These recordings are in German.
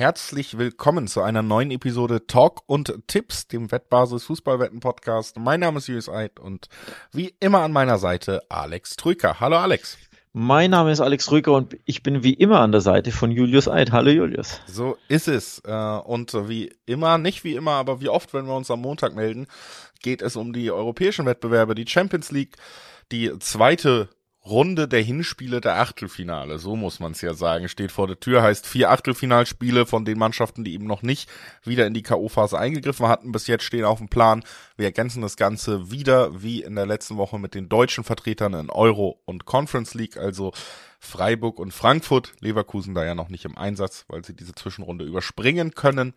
Herzlich willkommen zu einer neuen Episode Talk und Tipps, dem Wettbasis Fußballwetten Podcast. Mein Name ist Julius Eid und wie immer an meiner Seite Alex Trüker. Hallo Alex. Mein Name ist Alex Trüker und ich bin wie immer an der Seite von Julius Eid. Hallo Julius. So ist es. Äh, und wie immer, nicht wie immer, aber wie oft, wenn wir uns am Montag melden, geht es um die europäischen Wettbewerbe, die Champions League, die zweite Runde der Hinspiele der Achtelfinale, so muss man es ja sagen, steht vor der Tür, heißt vier Achtelfinalspiele von den Mannschaften, die eben noch nicht wieder in die K.O.-Phase eingegriffen hatten, bis jetzt stehen auf dem Plan. Wir ergänzen das Ganze wieder, wie in der letzten Woche mit den deutschen Vertretern in Euro und Conference League, also Freiburg und Frankfurt, Leverkusen da ja noch nicht im Einsatz, weil sie diese Zwischenrunde überspringen können.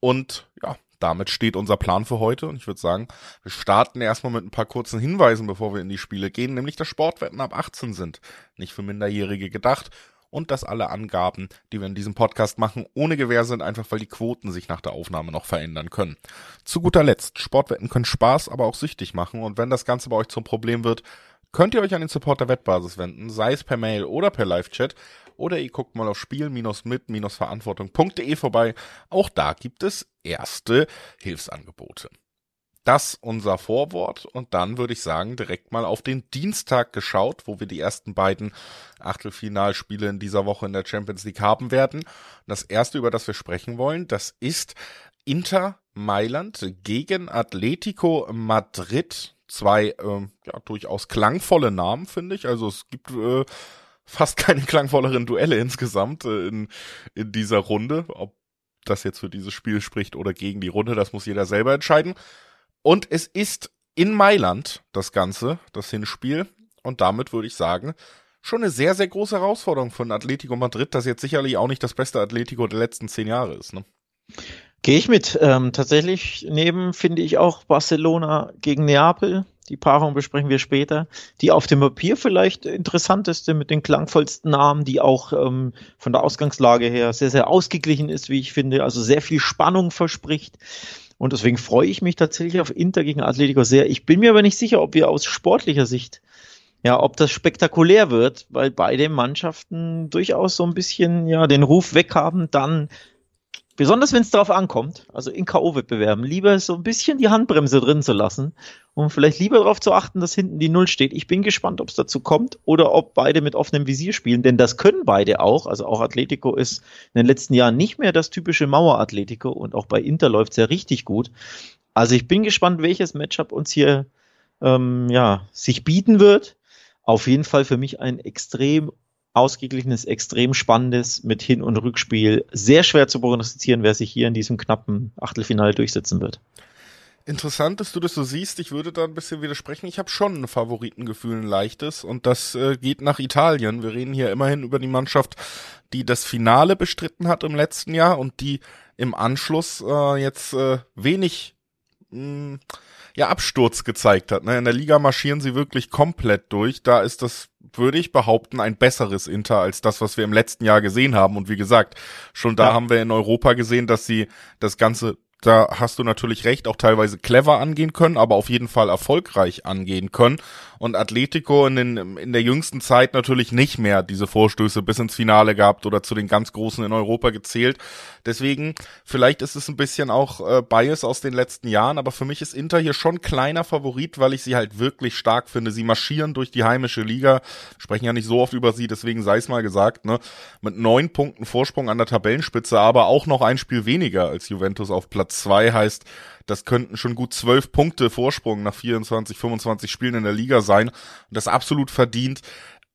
Und ja, damit steht unser Plan für heute. Und ich würde sagen, wir starten erstmal mit ein paar kurzen Hinweisen, bevor wir in die Spiele gehen, nämlich dass Sportwetten ab 18 sind, nicht für Minderjährige gedacht. Und dass alle Angaben, die wir in diesem Podcast machen, ohne Gewähr sind, einfach weil die Quoten sich nach der Aufnahme noch verändern können. Zu guter Letzt, Sportwetten können Spaß, aber auch süchtig machen. Und wenn das Ganze bei euch zum Problem wird, könnt ihr euch an den Support der Wettbasis wenden, sei es per Mail oder per Live-Chat oder ihr guckt mal auf spiel-mit-verantwortung.de vorbei. Auch da gibt es erste Hilfsangebote. Das unser Vorwort und dann würde ich sagen, direkt mal auf den Dienstag geschaut, wo wir die ersten beiden Achtelfinalspiele in dieser Woche in der Champions League haben werden. Das erste, über das wir sprechen wollen, das ist Inter Mailand gegen Atletico Madrid. Zwei äh, ja, durchaus klangvolle Namen, finde ich. Also es gibt äh, fast keine klangvolleren Duelle insgesamt äh, in, in dieser Runde. Ob das jetzt für dieses Spiel spricht oder gegen die Runde, das muss jeder selber entscheiden. Und es ist in Mailand das Ganze, das Hinspiel. Und damit würde ich sagen, schon eine sehr, sehr große Herausforderung von Atletico Madrid, das jetzt sicherlich auch nicht das beste Atletico der letzten zehn Jahre ist. Ne? Gehe ich mit. Ähm, tatsächlich neben finde ich auch Barcelona gegen Neapel die Paarung besprechen wir später. Die auf dem Papier vielleicht interessanteste mit den klangvollsten Namen, die auch ähm, von der Ausgangslage her sehr, sehr ausgeglichen ist, wie ich finde, also sehr viel Spannung verspricht. Und deswegen freue ich mich tatsächlich auf Inter gegen Atletico sehr. Ich bin mir aber nicht sicher, ob wir aus sportlicher Sicht ja, ob das spektakulär wird, weil beide Mannschaften durchaus so ein bisschen ja den Ruf weghaben, dann Besonders wenn es darauf ankommt, also in K.O.-Wettbewerben, lieber so ein bisschen die Handbremse drin zu lassen und vielleicht lieber darauf zu achten, dass hinten die Null steht. Ich bin gespannt, ob es dazu kommt oder ob beide mit offenem Visier spielen, denn das können beide auch. Also auch Atletico ist in den letzten Jahren nicht mehr das typische Mauer-Atletico und auch bei Inter läuft es ja richtig gut. Also ich bin gespannt, welches Matchup uns hier ähm, ja, sich bieten wird. Auf jeden Fall für mich ein extrem ausgeglichenes, extrem spannendes mit Hin- und Rückspiel. Sehr schwer zu prognostizieren, wer sich hier in diesem knappen Achtelfinale durchsetzen wird. Interessant, dass du das so siehst. Ich würde da ein bisschen widersprechen. Ich habe schon ein Favoritengefühl, ein leichtes. Und das äh, geht nach Italien. Wir reden hier immerhin über die Mannschaft, die das Finale bestritten hat im letzten Jahr und die im Anschluss äh, jetzt äh, wenig mh, hm, ja, Absturz gezeigt hat. Ne? In der Liga marschieren sie wirklich komplett durch. Da ist das, würde ich behaupten, ein besseres Inter als das, was wir im letzten Jahr gesehen haben. Und wie gesagt, schon da ja. haben wir in Europa gesehen, dass sie das Ganze da hast du natürlich recht, auch teilweise clever angehen können, aber auf jeden Fall erfolgreich angehen können. Und Atletico in, den, in der jüngsten Zeit natürlich nicht mehr diese Vorstöße bis ins Finale gehabt oder zu den ganz Großen in Europa gezählt. Deswegen, vielleicht ist es ein bisschen auch äh, Bias aus den letzten Jahren, aber für mich ist Inter hier schon kleiner Favorit, weil ich sie halt wirklich stark finde. Sie marschieren durch die heimische Liga, sprechen ja nicht so oft über sie, deswegen sei es mal gesagt, ne, mit neun Punkten Vorsprung an der Tabellenspitze, aber auch noch ein Spiel weniger als Juventus auf Platz zwei heißt, das könnten schon gut zwölf Punkte Vorsprung nach 24, 25 Spielen in der Liga sein. Und das absolut verdient.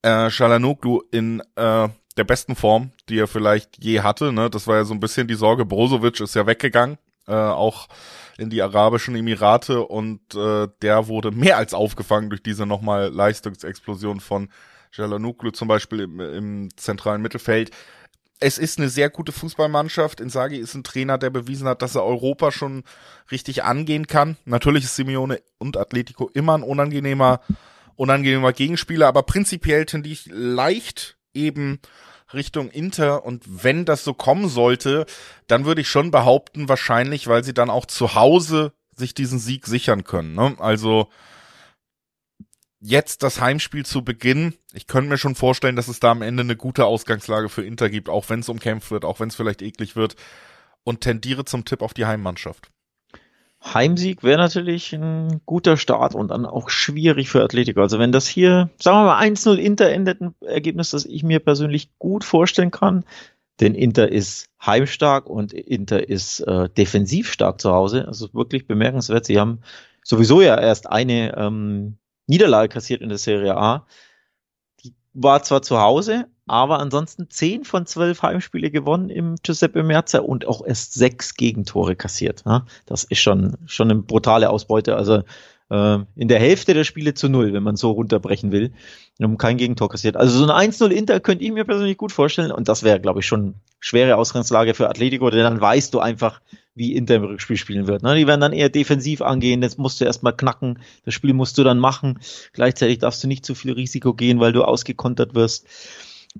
Äh, Shalanoglu in äh, der besten Form, die er vielleicht je hatte. Ne? Das war ja so ein bisschen die Sorge. Brozovic ist ja weggegangen, äh, auch in die Arabischen Emirate und äh, der wurde mehr als aufgefangen durch diese nochmal Leistungsexplosion von Jalanoglu zum Beispiel im, im zentralen Mittelfeld es ist eine sehr gute Fußballmannschaft. Inzaghi ist ein Trainer, der bewiesen hat, dass er Europa schon richtig angehen kann. Natürlich ist Simeone und Atletico immer ein unangenehmer, unangenehmer Gegenspieler, aber prinzipiell tendiere ich leicht eben Richtung Inter und wenn das so kommen sollte, dann würde ich schon behaupten, wahrscheinlich, weil sie dann auch zu Hause sich diesen Sieg sichern können. Ne? Also jetzt das Heimspiel zu Beginn. Ich könnte mir schon vorstellen, dass es da am Ende eine gute Ausgangslage für Inter gibt, auch wenn es umkämpft wird, auch wenn es vielleicht eklig wird. Und tendiere zum Tipp auf die Heimmannschaft. Heimsieg wäre natürlich ein guter Start und dann auch schwierig für Atletico. Also wenn das hier, sagen wir mal, 1-0 Inter endet, ein Ergebnis, das ich mir persönlich gut vorstellen kann, denn Inter ist heimstark und Inter ist äh, defensiv stark zu Hause. Also wirklich bemerkenswert. Sie haben sowieso ja erst eine ähm, Niederlage kassiert in der Serie A. Die war zwar zu Hause, aber ansonsten zehn von zwölf Heimspiele gewonnen im Giuseppe Merza und auch erst sechs Gegentore kassiert. Das ist schon, schon eine brutale Ausbeute. Also äh, in der Hälfte der Spiele zu null, wenn man so runterbrechen will. Haben kein Gegentor kassiert. Also so ein 1-0 Inter könnte ich mir persönlich gut vorstellen. Und das wäre, glaube ich, schon schwere Ausgangslage für Atletico, denn dann weißt du einfach, wie Inter im Rückspiel spielen wird. Ne? Die werden dann eher defensiv angehen, das musst du erstmal knacken, das Spiel musst du dann machen. Gleichzeitig darfst du nicht zu viel Risiko gehen, weil du ausgekontert wirst.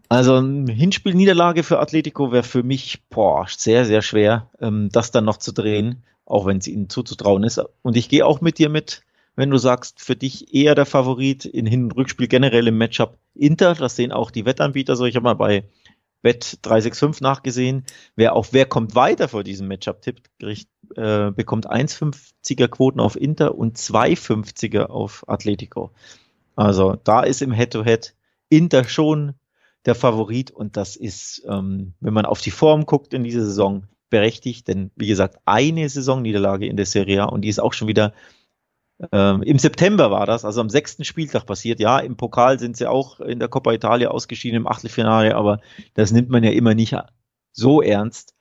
Also ein Hinspiel-Niederlage für Atletico wäre für mich boah, sehr, sehr schwer, ähm, das dann noch zu drehen, auch wenn es ihnen zuzutrauen ist. Und ich gehe auch mit dir mit, wenn du sagst, für dich eher der Favorit in Hin- und Rückspiel generell im Matchup Inter, das sehen auch die Wettanbieter so. Ich habe mal bei Bet 365 nachgesehen. Wer auf wer kommt weiter vor diesem Matchup-Tipp äh, bekommt 1,50er Quoten auf Inter und 2,50er auf Atletico. Also da ist im Head-to-Head -Head Inter schon der Favorit und das ist, ähm, wenn man auf die Form guckt in dieser Saison, berechtigt, denn wie gesagt, eine Saisonniederlage in der Serie A und die ist auch schon wieder ähm, Im September war das, also am sechsten Spieltag passiert. Ja, im Pokal sind sie auch in der Coppa Italia ausgeschieden im Achtelfinale, aber das nimmt man ja immer nicht so ernst.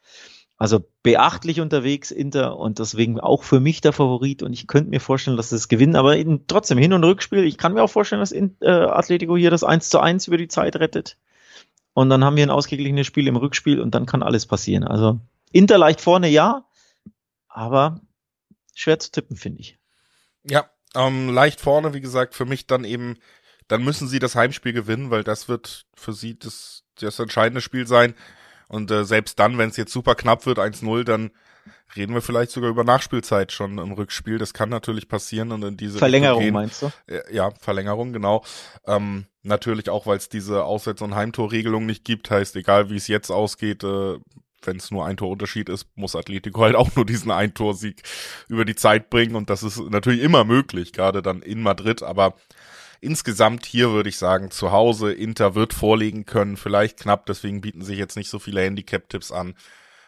Also beachtlich unterwegs Inter und deswegen auch für mich der Favorit und ich könnte mir vorstellen, dass es gewinnen, aber in, trotzdem Hin- und Rückspiel, ich kann mir auch vorstellen, dass in, äh, Atletico hier das 1 zu 1 über die Zeit rettet und dann haben wir ein ausgeglichenes Spiel im Rückspiel und dann kann alles passieren. Also Inter leicht vorne, ja, aber schwer zu tippen, finde ich. Ja, ähm, leicht vorne, wie gesagt, für mich dann eben, dann müssen sie das Heimspiel gewinnen, weil das wird für sie das, das entscheidende Spiel sein. Und äh, selbst dann, wenn es jetzt super knapp wird, 1-0, dann reden wir vielleicht sogar über Nachspielzeit schon im Rückspiel. Das kann natürlich passieren und in diese Verlängerung gehen. meinst du? Ja, Verlängerung, genau. Ähm, natürlich auch, weil es diese Auswärts- und Heimtorregelung nicht gibt, heißt, egal wie es jetzt ausgeht, äh, wenn es nur ein Torunterschied ist, muss Atletico halt auch nur diesen Eintorsieg über die Zeit bringen. Und das ist natürlich immer möglich, gerade dann in Madrid, aber insgesamt hier würde ich sagen, zu Hause, Inter wird vorlegen können, vielleicht knapp, deswegen bieten sich jetzt nicht so viele Handicap-Tipps an.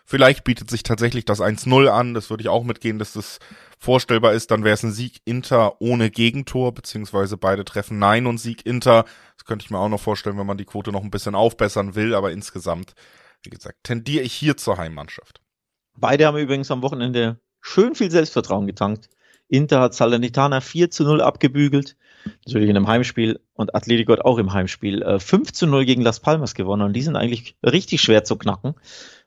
Vielleicht bietet sich tatsächlich das 1-0 an, das würde ich auch mitgehen, dass das vorstellbar ist, dann wäre es ein Sieg Inter ohne Gegentor, beziehungsweise beide treffen Nein und Sieg Inter. Das könnte ich mir auch noch vorstellen, wenn man die Quote noch ein bisschen aufbessern will, aber insgesamt wie gesagt, tendiere ich hier zur Heimmannschaft. Beide haben übrigens am Wochenende schön viel Selbstvertrauen getankt. Inter hat Salernitana 4 zu 0 abgebügelt, natürlich in einem Heimspiel und Atletico hat auch im Heimspiel äh, 5 zu 0 gegen Las Palmas gewonnen und die sind eigentlich richtig schwer zu knacken.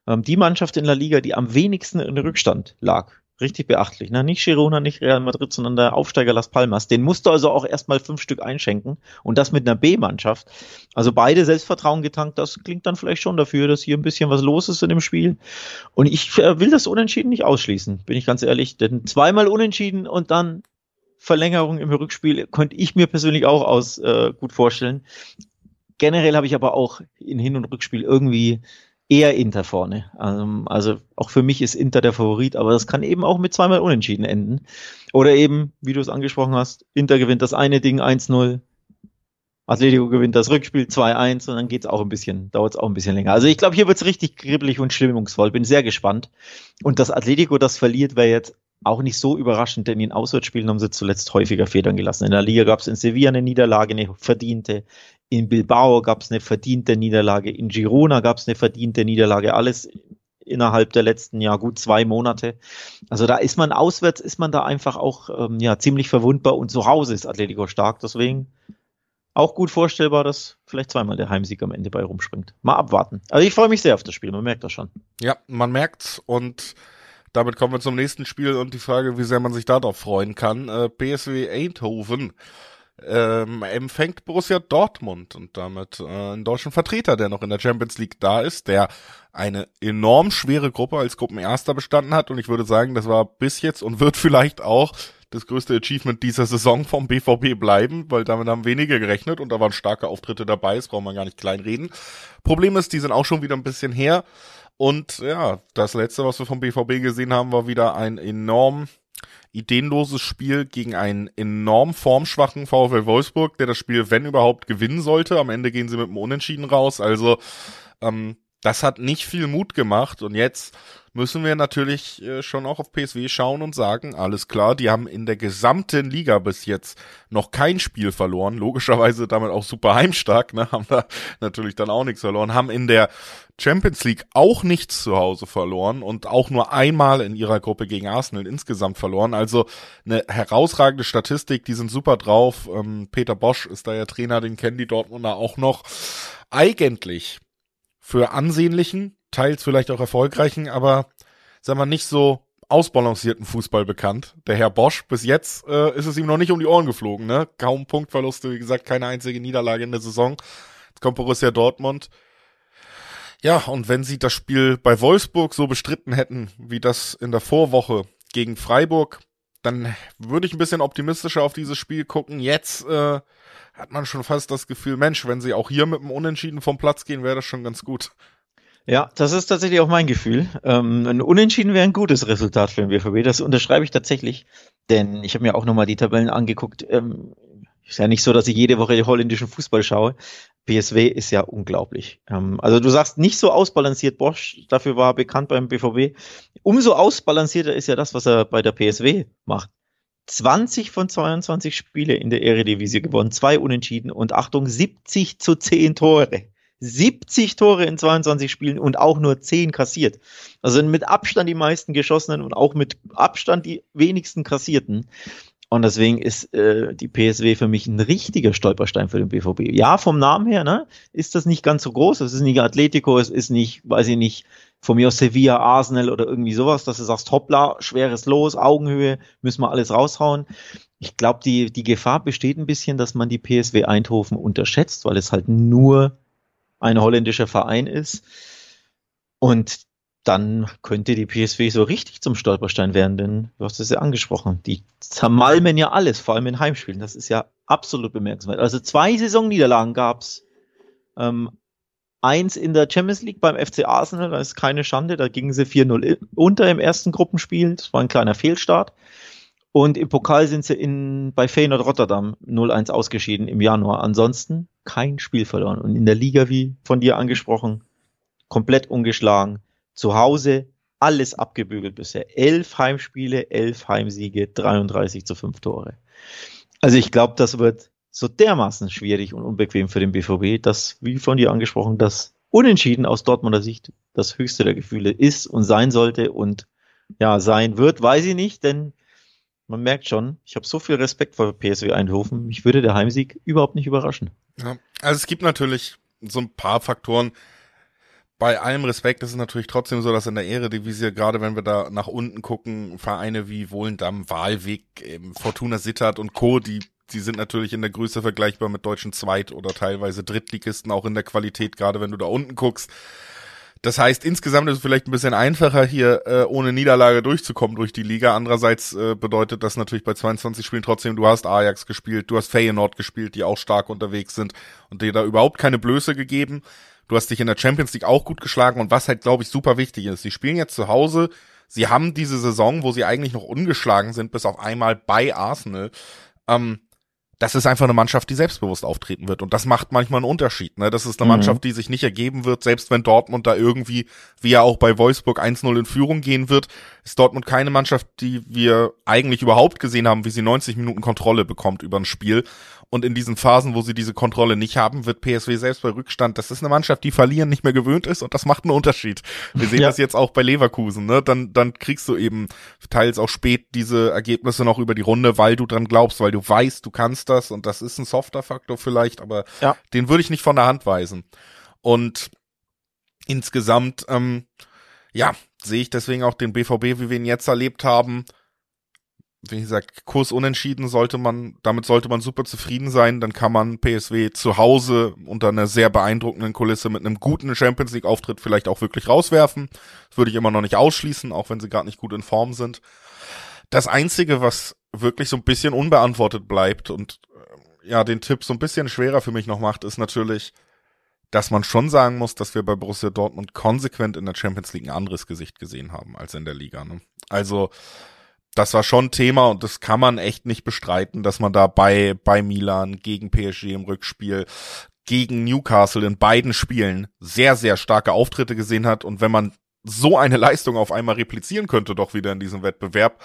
Ähm, die Mannschaft in der Liga, die am wenigsten in Rückstand lag richtig beachtlich. Ne? Nicht Girona, nicht Real Madrid, sondern der Aufsteiger Las Palmas. Den musst du also auch erstmal fünf Stück einschenken und das mit einer B-Mannschaft. Also beide Selbstvertrauen getankt, das klingt dann vielleicht schon dafür, dass hier ein bisschen was los ist in dem Spiel. Und ich äh, will das Unentschieden nicht ausschließen, bin ich ganz ehrlich. Denn zweimal Unentschieden und dann Verlängerung im Rückspiel könnte ich mir persönlich auch aus äh, gut vorstellen. Generell habe ich aber auch in Hin- und Rückspiel irgendwie eher Inter vorne. Ähm, also auch für mich ist Inter der Favorit, aber das kann eben auch mit zweimal Unentschieden enden. Oder eben, wie du es angesprochen hast, Inter gewinnt das eine Ding 1-0, Atletico gewinnt das Rückspiel 2-1 und dann geht's auch ein bisschen, dauert es auch ein bisschen länger. Also ich glaube, hier wird's richtig kribbelig und stimmungsvoll. Bin sehr gespannt. Und dass Atletico das verliert, wäre jetzt auch nicht so überraschend, denn in Auswärtsspielen haben sie zuletzt häufiger Federn gelassen. In der Liga gab es in Sevilla eine Niederlage, eine verdiente. In Bilbao gab es eine verdiente Niederlage. In Girona gab es eine verdiente Niederlage. Alles innerhalb der letzten ja gut zwei Monate. Also da ist man auswärts, ist man da einfach auch ähm, ja ziemlich verwundbar und zu Hause ist Atletico stark. Deswegen auch gut vorstellbar, dass vielleicht zweimal der Heimsieg am Ende bei rumspringt. Mal abwarten. Also ich freue mich sehr auf das Spiel. Man merkt das schon. Ja, man merkt's und damit kommen wir zum nächsten Spiel und die Frage, wie sehr man sich darauf freuen kann. Äh, PSW Eindhoven ähm, empfängt Borussia Dortmund und damit äh, einen deutschen Vertreter, der noch in der Champions League da ist, der eine enorm schwere Gruppe als Gruppenerster bestanden hat und ich würde sagen, das war bis jetzt und wird vielleicht auch das größte Achievement dieser Saison vom BVB bleiben, weil damit haben wenige gerechnet und da waren starke Auftritte dabei, das braucht man gar nicht kleinreden. Problem ist, die sind auch schon wieder ein bisschen her und ja, das letzte, was wir vom BVB gesehen haben, war wieder ein enorm ideenloses Spiel gegen einen enorm formschwachen VfL Wolfsburg, der das Spiel, wenn überhaupt, gewinnen sollte. Am Ende gehen sie mit einem Unentschieden raus. Also ähm, das hat nicht viel Mut gemacht und jetzt müssen wir natürlich äh, schon auch auf PSW schauen und sagen, alles klar, die haben in der gesamten Liga bis jetzt noch kein Spiel verloren, logischerweise damit auch super heimstark, ne, haben da natürlich dann auch nichts verloren, haben in der Champions League auch nichts zu Hause verloren und auch nur einmal in ihrer Gruppe gegen Arsenal insgesamt verloren. Also eine herausragende Statistik, die sind super drauf. Ähm, Peter Bosch ist da ja Trainer, den kennen die Dortmunder auch noch. Eigentlich für ansehnlichen, teils vielleicht auch erfolgreichen, aber sagen wir nicht so ausbalancierten Fußball bekannt. Der Herr Bosch, bis jetzt äh, ist es ihm noch nicht um die Ohren geflogen, ne? Kaum Punktverluste, wie gesagt, keine einzige Niederlage in der Saison. Jetzt kommt Borussia Dortmund. Ja, und wenn sie das Spiel bei Wolfsburg so bestritten hätten, wie das in der Vorwoche gegen Freiburg, dann würde ich ein bisschen optimistischer auf dieses Spiel gucken. Jetzt äh, hat man schon fast das Gefühl, Mensch, wenn sie auch hier mit dem Unentschieden vom Platz gehen, wäre das schon ganz gut. Ja, das ist tatsächlich auch mein Gefühl. Ähm, ein Unentschieden wäre ein gutes Resultat für den BVB. Das unterschreibe ich tatsächlich, denn ich habe mir auch nochmal die Tabellen angeguckt. Ähm, ist ja nicht so, dass ich jede Woche holländischen Fußball schaue. PSW ist ja unglaublich. Ähm, also du sagst nicht so ausbalanciert Bosch, dafür war er bekannt beim BVB. Umso ausbalancierter ist ja das, was er bei der PSW macht. 20 von 22 Spiele in der Eredivisie gewonnen, zwei Unentschieden und Achtung, 70 zu 10 Tore. 70 Tore in 22 Spielen und auch nur 10 kassiert. Also mit Abstand die meisten geschossenen und auch mit Abstand die wenigsten kassierten. Und deswegen ist äh, die PSW für mich ein richtiger Stolperstein für den BVB. Ja, vom Namen her, ne, ist das nicht ganz so groß. Es ist nicht Atletico, es ist nicht, weiß ich nicht, von mir aus Sevilla, Arsenal oder irgendwie sowas, dass du sagst, hoppla, schweres Los, Augenhöhe, müssen wir alles raushauen. Ich glaube, die, die Gefahr besteht ein bisschen, dass man die PSW Eindhoven unterschätzt, weil es halt nur ein holländischer Verein ist. Und dann könnte die PSW so richtig zum Stolperstein werden, denn du hast es ja angesprochen. Die zermalmen ja alles, vor allem in Heimspielen. Das ist ja absolut bemerkenswert. Also zwei Saisonniederlagen gab's. Ähm, eins in der Champions League beim FC Arsenal, da ist keine Schande, da gingen sie 4-0 unter im ersten Gruppenspiel. Das war ein kleiner Fehlstart. Und im Pokal sind sie in, bei Feyenoord Rotterdam 0-1 ausgeschieden im Januar. Ansonsten kein Spiel verloren. Und in der Liga, wie von dir angesprochen, komplett ungeschlagen zu Hause alles abgebügelt bisher. Elf Heimspiele, elf Heimsiege, 33 zu 5 Tore. Also ich glaube, das wird so dermaßen schwierig und unbequem für den BVB, dass, wie von dir angesprochen, das Unentschieden aus Dortmunder Sicht das höchste der Gefühle ist und sein sollte und ja, sein wird, weiß ich nicht, denn man merkt schon, ich habe so viel Respekt vor PSW Eindhoven, mich würde der Heimsieg überhaupt nicht überraschen. Ja, also es gibt natürlich so ein paar Faktoren, bei allem Respekt ist es natürlich trotzdem so, dass in der Eredivisie, gerade wenn wir da nach unten gucken, Vereine wie Wohlendam, Wahlweg, Fortuna Sittard und Co., die, die sind natürlich in der Größe vergleichbar mit deutschen Zweit- oder teilweise Drittligisten, auch in der Qualität, gerade wenn du da unten guckst. Das heißt, insgesamt ist es vielleicht ein bisschen einfacher, hier äh, ohne Niederlage durchzukommen durch die Liga. Andererseits äh, bedeutet das natürlich bei 22 Spielen trotzdem, du hast Ajax gespielt, du hast Feyenoord gespielt, die auch stark unterwegs sind und dir da überhaupt keine Blöße gegeben. Du hast dich in der Champions League auch gut geschlagen und was halt, glaube ich, super wichtig ist. Sie spielen jetzt zu Hause. Sie haben diese Saison, wo sie eigentlich noch ungeschlagen sind, bis auf einmal bei Arsenal. Ähm, das ist einfach eine Mannschaft, die selbstbewusst auftreten wird. Und das macht manchmal einen Unterschied. Ne? Das ist eine mhm. Mannschaft, die sich nicht ergeben wird, selbst wenn Dortmund da irgendwie, wie ja auch bei Wolfsburg 1-0 in Führung gehen wird, ist Dortmund keine Mannschaft, die wir eigentlich überhaupt gesehen haben, wie sie 90 Minuten Kontrolle bekommt über ein Spiel. Und in diesen Phasen, wo sie diese Kontrolle nicht haben, wird PSW selbst bei Rückstand. Das ist eine Mannschaft, die verlieren nicht mehr gewöhnt ist und das macht einen Unterschied. Wir sehen ja. das jetzt auch bei Leverkusen. Ne? Dann, dann kriegst du eben teils auch spät diese Ergebnisse noch über die Runde, weil du dran glaubst, weil du weißt, du kannst das und das ist ein softer Faktor vielleicht, aber ja. den würde ich nicht von der Hand weisen. Und insgesamt, ähm, ja, sehe ich deswegen auch den BVB, wie wir ihn jetzt erlebt haben, wie gesagt, Kurs unentschieden sollte man, damit sollte man super zufrieden sein. Dann kann man PSW zu Hause unter einer sehr beeindruckenden Kulisse mit einem guten Champions League Auftritt vielleicht auch wirklich rauswerfen. Das würde ich immer noch nicht ausschließen, auch wenn sie gerade nicht gut in Form sind. Das einzige, was wirklich so ein bisschen unbeantwortet bleibt und äh, ja, den Tipp so ein bisschen schwerer für mich noch macht, ist natürlich, dass man schon sagen muss, dass wir bei Borussia Dortmund konsequent in der Champions League ein anderes Gesicht gesehen haben als in der Liga. Ne? Also das war schon Thema und das kann man echt nicht bestreiten, dass man da bei, bei Milan gegen PSG im Rückspiel, gegen Newcastle in beiden Spielen sehr, sehr starke Auftritte gesehen hat. Und wenn man so eine Leistung auf einmal replizieren könnte, doch wieder in diesem Wettbewerb,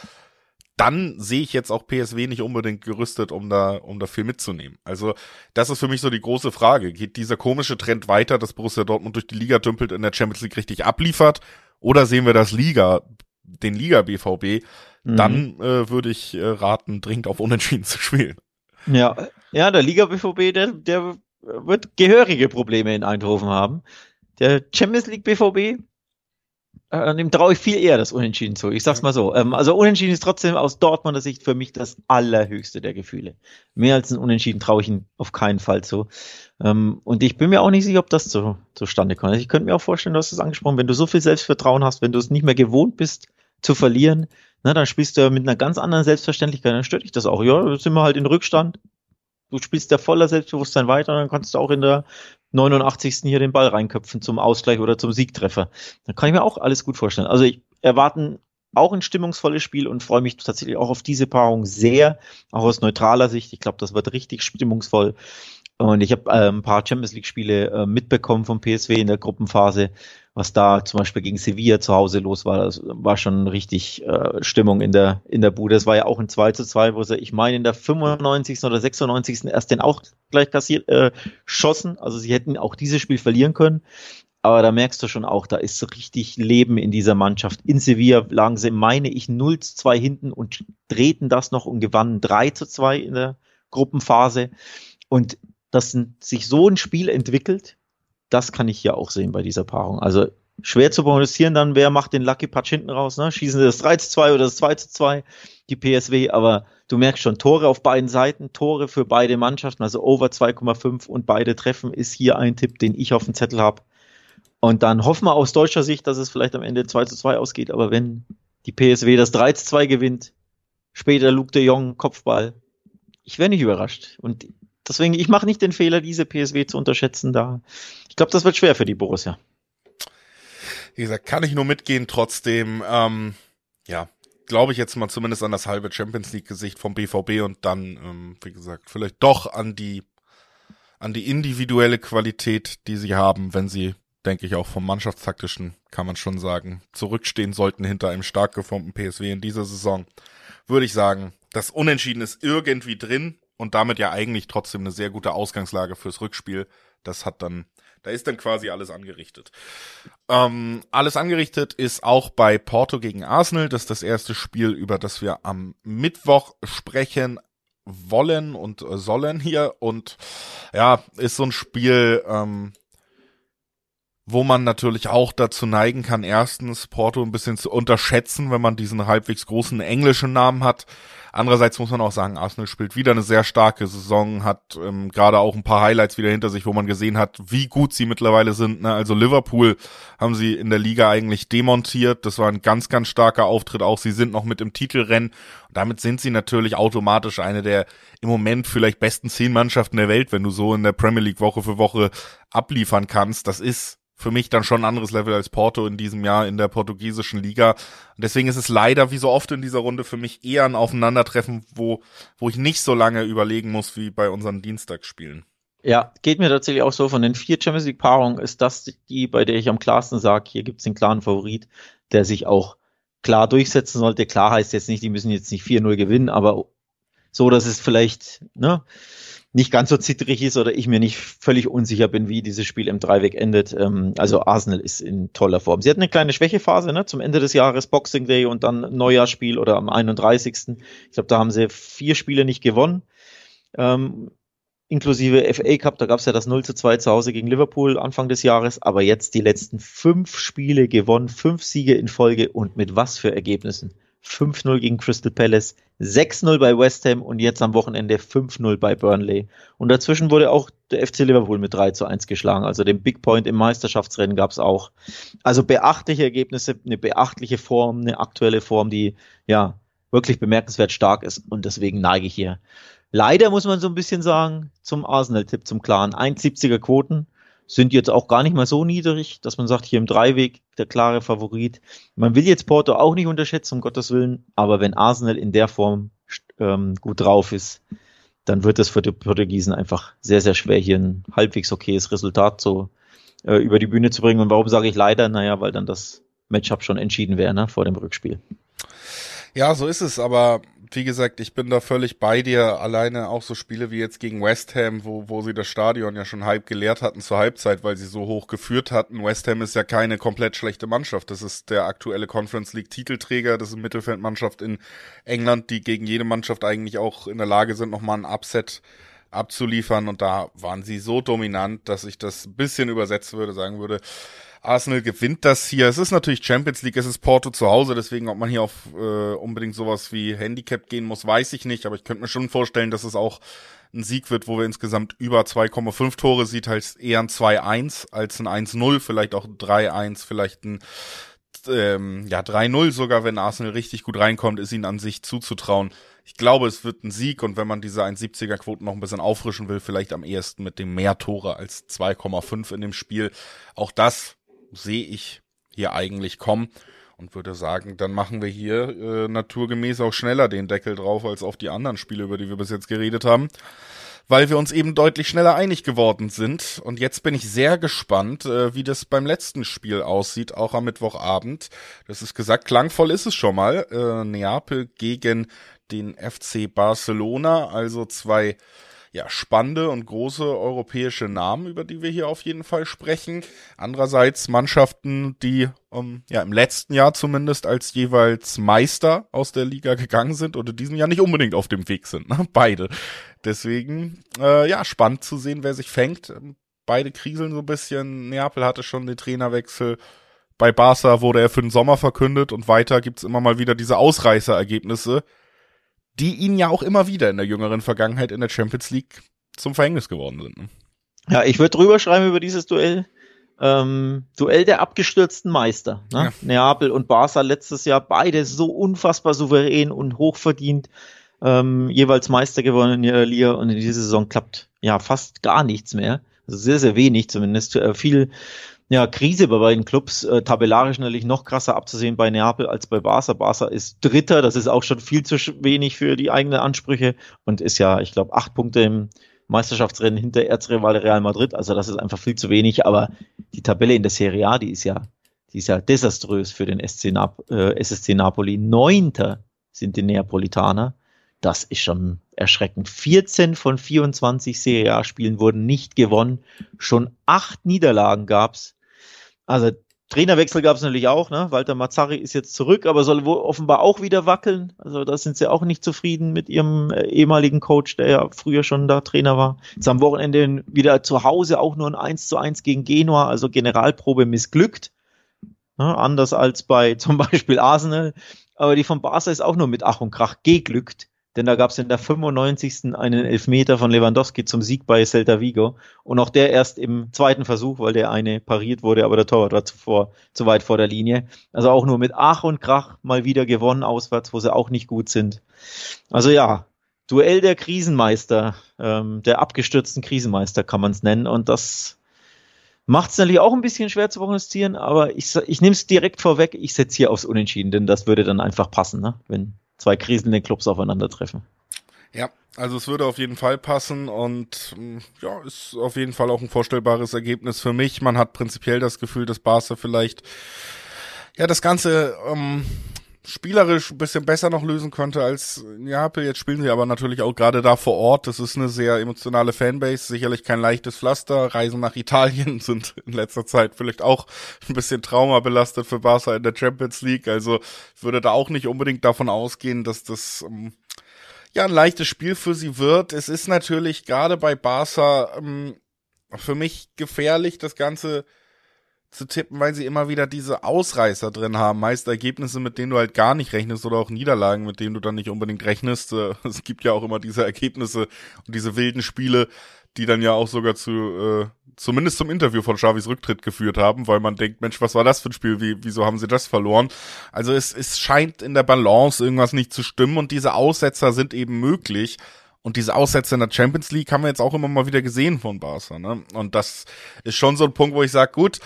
dann sehe ich jetzt auch PSW nicht unbedingt gerüstet, um da, um da viel mitzunehmen. Also, das ist für mich so die große Frage. Geht dieser komische Trend weiter, dass Borussia Dortmund durch die Liga dümpelt in der Champions League richtig abliefert? Oder sehen wir das Liga, den Liga BVB? Mhm. Dann äh, würde ich äh, raten, dringend auf Unentschieden zu spielen. Ja, ja, der Liga BVB, der, der wird gehörige Probleme in Eindhoven haben. Der Champions League BVB, äh, dem traue ich viel eher das Unentschieden zu. Ich sag's mal so. Ähm, also Unentschieden ist trotzdem aus Dortmunder Sicht für mich das allerhöchste der Gefühle. Mehr als ein Unentschieden traue ich ihn auf keinen Fall zu. Ähm, und ich bin mir auch nicht sicher, ob das zu, zustande kommt. Also ich könnte mir auch vorstellen, du hast es angesprochen, wenn du so viel Selbstvertrauen hast, wenn du es nicht mehr gewohnt bist zu verlieren, na, dann spielst du mit einer ganz anderen Selbstverständlichkeit, dann stört dich das auch. Ja, sind wir halt in Rückstand. Du spielst ja voller Selbstbewusstsein weiter, dann kannst du auch in der 89. hier den Ball reinköpfen zum Ausgleich oder zum Siegtreffer. Da kann ich mir auch alles gut vorstellen. Also ich erwarten auch ein stimmungsvolles Spiel und freue mich tatsächlich auch auf diese Paarung sehr, auch aus neutraler Sicht. Ich glaube, das wird richtig stimmungsvoll. Und ich habe äh, ein paar Champions League Spiele äh, mitbekommen vom PSW in der Gruppenphase was da zum Beispiel gegen Sevilla zu Hause los war, das war schon richtig äh, Stimmung in der, in der Bude. Das war ja auch ein 2 zu 2, wo sie, ich meine, in der 95. oder 96. erst den auch gleich kassiert, äh, schossen. Also sie hätten auch dieses Spiel verlieren können. Aber da merkst du schon auch, da ist so richtig Leben in dieser Mannschaft. In Sevilla lagen sie, meine ich, 0 zu 2 hinten und drehten das noch und gewannen 3 zu 2 in der Gruppenphase. Und dass sich so ein Spiel entwickelt, das kann ich hier auch sehen bei dieser Paarung. Also schwer zu prognostizieren dann, wer macht den Lucky Patch hinten raus, ne? Schießen sie das 3 zu 2 oder das 2 zu 2, die PSW, aber du merkst schon, Tore auf beiden Seiten, Tore für beide Mannschaften, also over 2,5 und beide treffen, ist hier ein Tipp, den ich auf dem Zettel habe. Und dann hoffen wir aus deutscher Sicht, dass es vielleicht am Ende 2 zu 2 ausgeht, aber wenn die PSW das 3 zu 2 gewinnt, später Luke de Jong, Kopfball, ich wäre nicht überrascht. Und deswegen, ich mache nicht den Fehler, diese PSW zu unterschätzen. Da, ich glaube, das wird schwer für die Borussia. Wie gesagt, kann ich nur mitgehen. Trotzdem, ähm, ja, glaube ich jetzt mal zumindest an das halbe Champions League Gesicht vom BVB und dann, ähm, wie gesagt, vielleicht doch an die an die individuelle Qualität, die sie haben, wenn sie, denke ich, auch vom Mannschaftstaktischen, kann man schon sagen, zurückstehen sollten hinter einem stark geformten PSW in dieser Saison, würde ich sagen, das Unentschieden ist irgendwie drin und damit ja eigentlich trotzdem eine sehr gute Ausgangslage fürs Rückspiel. Das hat dann, da ist dann quasi alles angerichtet. Ähm, alles angerichtet ist auch bei Porto gegen Arsenal. Das ist das erste Spiel, über das wir am Mittwoch sprechen wollen und äh, sollen hier. Und ja, ist so ein Spiel, ähm, wo man natürlich auch dazu neigen kann, erstens Porto ein bisschen zu unterschätzen, wenn man diesen halbwegs großen englischen Namen hat. Andererseits muss man auch sagen, Arsenal spielt wieder eine sehr starke Saison, hat ähm, gerade auch ein paar Highlights wieder hinter sich, wo man gesehen hat, wie gut sie mittlerweile sind. Ne? Also Liverpool haben sie in der Liga eigentlich demontiert. Das war ein ganz, ganz starker Auftritt. Auch sie sind noch mit im Titelrennen. Und damit sind sie natürlich automatisch eine der im Moment vielleicht besten zehn Mannschaften der Welt, wenn du so in der Premier League Woche für Woche abliefern kannst. Das ist für mich dann schon ein anderes Level als Porto in diesem Jahr in der portugiesischen Liga. Und deswegen ist es leider, wie so oft in dieser Runde, für mich eher ein Aufeinandertreffen, wo, wo ich nicht so lange überlegen muss wie bei unseren Dienstagsspielen. Ja, geht mir tatsächlich auch so. Von den vier Champions League Paarungen ist das die, bei der ich am klarsten sage, hier gibt es den klaren Favorit, der sich auch klar durchsetzen sollte. Klar heißt jetzt nicht, die müssen jetzt nicht 4-0 gewinnen, aber so, dass es vielleicht, ne, nicht ganz so zittrig ist oder ich mir nicht völlig unsicher bin, wie dieses Spiel im Dreiweg endet. Ähm, also Arsenal ist in toller Form. Sie hatten eine kleine Schwächephase ne, zum Ende des Jahres, Boxing Day und dann Neujahrsspiel oder am 31. Ich glaube, da haben sie vier Spiele nicht gewonnen. Ähm, inklusive FA Cup, da gab es ja das 0 zu 2 zu Hause gegen Liverpool Anfang des Jahres, aber jetzt die letzten fünf Spiele gewonnen, fünf Siege in Folge und mit was für Ergebnissen. 5-0 gegen Crystal Palace, 6-0 bei West Ham und jetzt am Wochenende 5-0 bei Burnley. Und dazwischen wurde auch der FC Liverpool mit 3 zu 1 geschlagen. Also den Big Point im Meisterschaftsrennen gab es auch. Also beachtliche Ergebnisse, eine beachtliche Form, eine aktuelle Form, die ja wirklich bemerkenswert stark ist und deswegen neige ich hier. Leider muss man so ein bisschen sagen, zum Arsenal-Tipp, zum klaren 1,70er Quoten sind jetzt auch gar nicht mal so niedrig, dass man sagt, hier im Dreiweg der klare Favorit. Man will jetzt Porto auch nicht unterschätzen, um Gottes Willen, aber wenn Arsenal in der Form ähm, gut drauf ist, dann wird es für die Portugiesen einfach sehr, sehr schwer, hier ein halbwegs okayes Resultat so äh, über die Bühne zu bringen. Und warum sage ich leider? Naja, weil dann das Matchup schon entschieden wäre ne, vor dem Rückspiel. Ja, so ist es, aber wie gesagt, ich bin da völlig bei dir. Alleine auch so Spiele wie jetzt gegen West Ham, wo, wo sie das Stadion ja schon halb geleert hatten zur Halbzeit, weil sie so hoch geführt hatten. West Ham ist ja keine komplett schlechte Mannschaft. Das ist der aktuelle Conference League Titelträger. Das ist eine Mittelfeldmannschaft in England, die gegen jede Mannschaft eigentlich auch in der Lage sind, nochmal ein Upset abzuliefern. Und da waren sie so dominant, dass ich das ein bisschen übersetzen würde, sagen würde, Arsenal gewinnt das hier. Es ist natürlich Champions League, es ist Porto zu Hause, deswegen, ob man hier auf äh, unbedingt sowas wie Handicap gehen muss, weiß ich nicht. Aber ich könnte mir schon vorstellen, dass es auch ein Sieg wird, wo wir insgesamt über 2,5 Tore sieht, halt eher ein 2-1 als ein 1-0, vielleicht auch ein 3-1, vielleicht ein ähm, ja 3-0 sogar, wenn Arsenal richtig gut reinkommt, ist ihnen an sich zuzutrauen. Ich glaube, es wird ein Sieg und wenn man diese 1,70er Quoten noch ein bisschen auffrischen will, vielleicht am ehesten mit dem mehr Tore als 2,5 in dem Spiel. Auch das sehe ich hier eigentlich kommen und würde sagen, dann machen wir hier äh, naturgemäß auch schneller den Deckel drauf als auf die anderen Spiele, über die wir bis jetzt geredet haben, weil wir uns eben deutlich schneller einig geworden sind. Und jetzt bin ich sehr gespannt, äh, wie das beim letzten Spiel aussieht, auch am Mittwochabend. Das ist gesagt, klangvoll ist es schon mal. Äh, Neapel gegen den FC Barcelona, also zwei ja, spannende und große europäische Namen, über die wir hier auf jeden Fall sprechen. Andererseits Mannschaften, die um, ja im letzten Jahr zumindest als jeweils Meister aus der Liga gegangen sind oder diesem Jahr nicht unbedingt auf dem Weg sind. Ne? Beide. Deswegen, äh, ja, spannend zu sehen, wer sich fängt. Beide kriseln so ein bisschen. Neapel hatte schon den Trainerwechsel. Bei Barca wurde er für den Sommer verkündet und weiter gibt's immer mal wieder diese Ausreißerergebnisse die ihnen ja auch immer wieder in der jüngeren Vergangenheit in der Champions League zum Verhängnis geworden sind. Ne? Ja, ich würde drüber schreiben über dieses Duell. Ähm, Duell der abgestürzten Meister. Ne? Ja. Neapel und Barca letztes Jahr beide so unfassbar souverän und hochverdient ähm, jeweils Meister gewonnen in der Liga und in dieser Saison klappt ja fast gar nichts mehr. Also sehr, sehr wenig zumindest. Äh, viel ja, Krise bei beiden Clubs. Äh, tabellarisch natürlich noch krasser abzusehen bei Neapel als bei Barca. Barca ist Dritter, das ist auch schon viel zu wenig für die eigenen Ansprüche und ist ja, ich glaube, acht Punkte im Meisterschaftsrennen hinter Erzrivale Real Madrid. Also das ist einfach viel zu wenig. Aber die Tabelle in der Serie A, die ist ja, die ist ja desaströs für den SC Nap äh, SSC Napoli. Neunter sind die Neapolitaner. Das ist schon erschreckend. 14 von 24 Serie A-Spielen wurden nicht gewonnen. Schon acht Niederlagen gab's. Also Trainerwechsel gab es natürlich auch, ne? Walter Mazzari ist jetzt zurück, aber soll wohl offenbar auch wieder wackeln. Also da sind sie auch nicht zufrieden mit ihrem äh, ehemaligen Coach, der ja früher schon da Trainer war. Jetzt am Wochenende wieder zu Hause auch nur ein 1 zu 1 gegen Genua, also Generalprobe missglückt. Ne? Anders als bei zum Beispiel Arsenal. Aber die von Barca ist auch nur mit Ach und Krach geglückt denn da gab es in der 95. einen Elfmeter von Lewandowski zum Sieg bei Celta Vigo und auch der erst im zweiten Versuch, weil der eine pariert wurde, aber der Torwart war zuvor zu weit vor der Linie. Also auch nur mit Ach und Krach mal wieder gewonnen auswärts, wo sie auch nicht gut sind. Also ja, Duell der Krisenmeister, ähm, der abgestürzten Krisenmeister kann man es nennen und das macht es natürlich auch ein bisschen schwer zu prognostizieren, aber ich, ich nehme es direkt vorweg, ich setze hier aufs Unentschieden, denn das würde dann einfach passen, ne? wenn zwei kriselnde Clubs aufeinandertreffen. Ja, also es würde auf jeden Fall passen und mm, ja, ist auf jeden Fall auch ein vorstellbares Ergebnis für mich. Man hat prinzipiell das Gefühl, dass Barca vielleicht ja das Ganze ähm, spielerisch ein bisschen besser noch lösen könnte als Neapel. Jetzt spielen sie aber natürlich auch gerade da vor Ort. Das ist eine sehr emotionale Fanbase, sicherlich kein leichtes Pflaster. Reisen nach Italien sind in letzter Zeit vielleicht auch ein bisschen traumabelastet für Barca in der Champions League. Also würde da auch nicht unbedingt davon ausgehen, dass das ähm, ja ein leichtes Spiel für sie wird. Es ist natürlich gerade bei Barca ähm, für mich gefährlich, das Ganze zu tippen, weil sie immer wieder diese Ausreißer drin haben. Meist Ergebnisse, mit denen du halt gar nicht rechnest oder auch Niederlagen, mit denen du dann nicht unbedingt rechnest. Äh, es gibt ja auch immer diese Ergebnisse und diese wilden Spiele, die dann ja auch sogar zu äh, zumindest zum Interview von Xavis Rücktritt geführt haben, weil man denkt, Mensch, was war das für ein Spiel? Wie, wieso haben sie das verloren? Also es, es scheint in der Balance irgendwas nicht zu stimmen und diese Aussetzer sind eben möglich. Und diese Aussätze in der Champions League haben wir jetzt auch immer mal wieder gesehen von Barca. Ne? Und das ist schon so ein Punkt, wo ich sage, gut,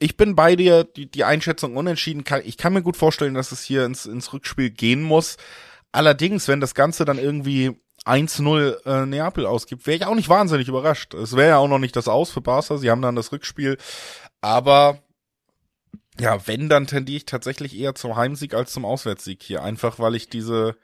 ich bin bei dir, die, die Einschätzung unentschieden. Ich kann mir gut vorstellen, dass es hier ins, ins Rückspiel gehen muss. Allerdings, wenn das Ganze dann irgendwie 1-0 äh, Neapel ausgibt, wäre ich auch nicht wahnsinnig überrascht. Es wäre ja auch noch nicht das Aus für Barca. Sie haben dann das Rückspiel. Aber ja, wenn, dann tendiere ich tatsächlich eher zum Heimsieg als zum Auswärtssieg hier. Einfach, weil ich diese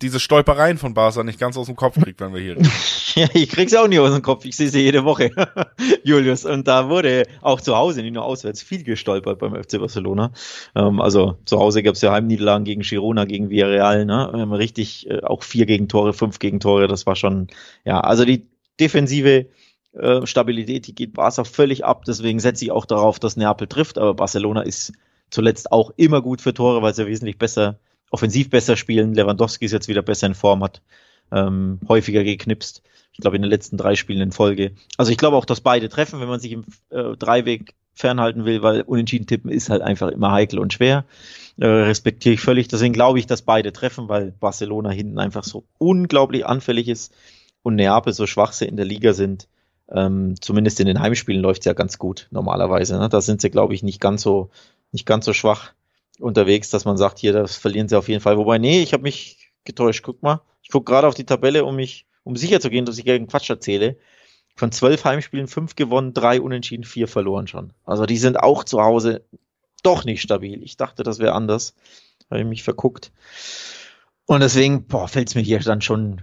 diese Stolpereien von Barca nicht ganz aus dem Kopf kriegt, wenn wir hier reden. ja, ich krieg's auch nicht aus dem Kopf. Ich sehe sie jede Woche, Julius. Und da wurde auch zu Hause, nicht nur auswärts, viel gestolpert beim FC Barcelona. Ähm, also zu Hause gab's ja Heimniederlagen gegen Girona, gegen Villarreal, ne? Ähm, richtig, äh, auch vier Gegentore, fünf Gegentore. Das war schon, ja, also die defensive äh, Stabilität, die geht Barca völlig ab. Deswegen setze ich auch darauf, dass Neapel trifft. Aber Barcelona ist zuletzt auch immer gut für Tore, weil sie wesentlich besser offensiv besser spielen. Lewandowski ist jetzt wieder besser in Form, hat ähm, häufiger geknipst. Ich glaube, in den letzten drei Spielen in Folge. Also ich glaube auch, dass beide treffen, wenn man sich im äh, Dreiweg fernhalten will, weil unentschieden tippen ist halt einfach immer heikel und schwer. Äh, respektiere ich völlig. Deswegen glaube ich, dass beide treffen, weil Barcelona hinten einfach so unglaublich anfällig ist und Neapel so schwach sie in der Liga sind. Ähm, zumindest in den Heimspielen läuft es ja ganz gut normalerweise. Ne? Da sind sie, glaube ich, nicht ganz so nicht ganz so schwach unterwegs, dass man sagt, hier, das verlieren sie auf jeden Fall. Wobei, nee, ich habe mich getäuscht. Guck mal, ich gucke gerade auf die Tabelle, um mich, um sicher zu gehen, dass ich gegen Quatsch erzähle. Von zwölf Heimspielen fünf gewonnen, drei unentschieden, vier verloren schon. Also die sind auch zu Hause doch nicht stabil. Ich dachte, das wäre anders. Habe ich mich verguckt. Und deswegen, boah, fällt es mir hier dann schon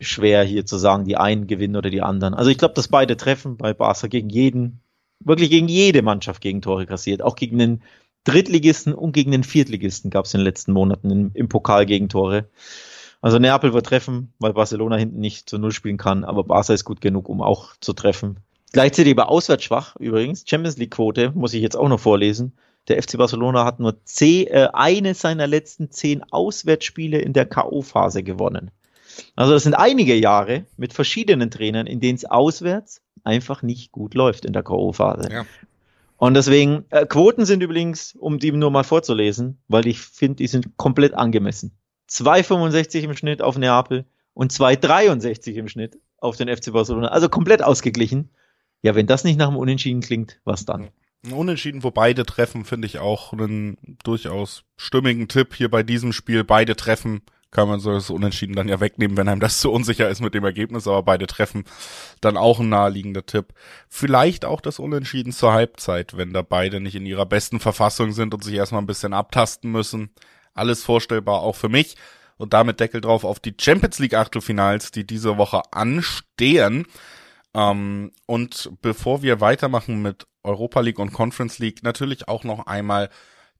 schwer, hier zu sagen, die einen gewinnen oder die anderen. Also ich glaube, dass beide treffen, bei Barca gegen jeden, wirklich gegen jede Mannschaft gegen Tore kassiert. Auch gegen den Drittligisten und gegen den Viertligisten gab es in den letzten Monaten im, im Pokal Gegentore. Also Neapel wird treffen, weil Barcelona hinten nicht zu Null spielen kann, aber Barca ist gut genug, um auch zu treffen. Gleichzeitig aber auswärts schwach übrigens. Champions League Quote muss ich jetzt auch noch vorlesen. Der FC Barcelona hat nur zehn, äh, eine seiner letzten zehn Auswärtsspiele in der K.O.-Phase gewonnen. Also das sind einige Jahre mit verschiedenen Trainern, in denen es auswärts einfach nicht gut läuft in der K.O.-Phase. Ja. Und deswegen, äh, Quoten sind übrigens, um die nur mal vorzulesen, weil ich finde, die sind komplett angemessen. 2,65 im Schnitt auf Neapel und 2,63 im Schnitt auf den FC Barcelona. Also komplett ausgeglichen. Ja, wenn das nicht nach einem Unentschieden klingt, was dann? Ein Unentschieden, wo beide treffen, finde ich auch einen durchaus stimmigen Tipp hier bei diesem Spiel. Beide treffen kann man so das Unentschieden dann ja wegnehmen, wenn einem das zu unsicher ist mit dem Ergebnis, aber beide treffen dann auch ein naheliegender Tipp. Vielleicht auch das Unentschieden zur Halbzeit, wenn da beide nicht in ihrer besten Verfassung sind und sich erstmal ein bisschen abtasten müssen. Alles vorstellbar auch für mich. Und damit Deckel drauf auf die Champions League Achtelfinals, die diese Woche anstehen. Ähm, und bevor wir weitermachen mit Europa League und Conference League, natürlich auch noch einmal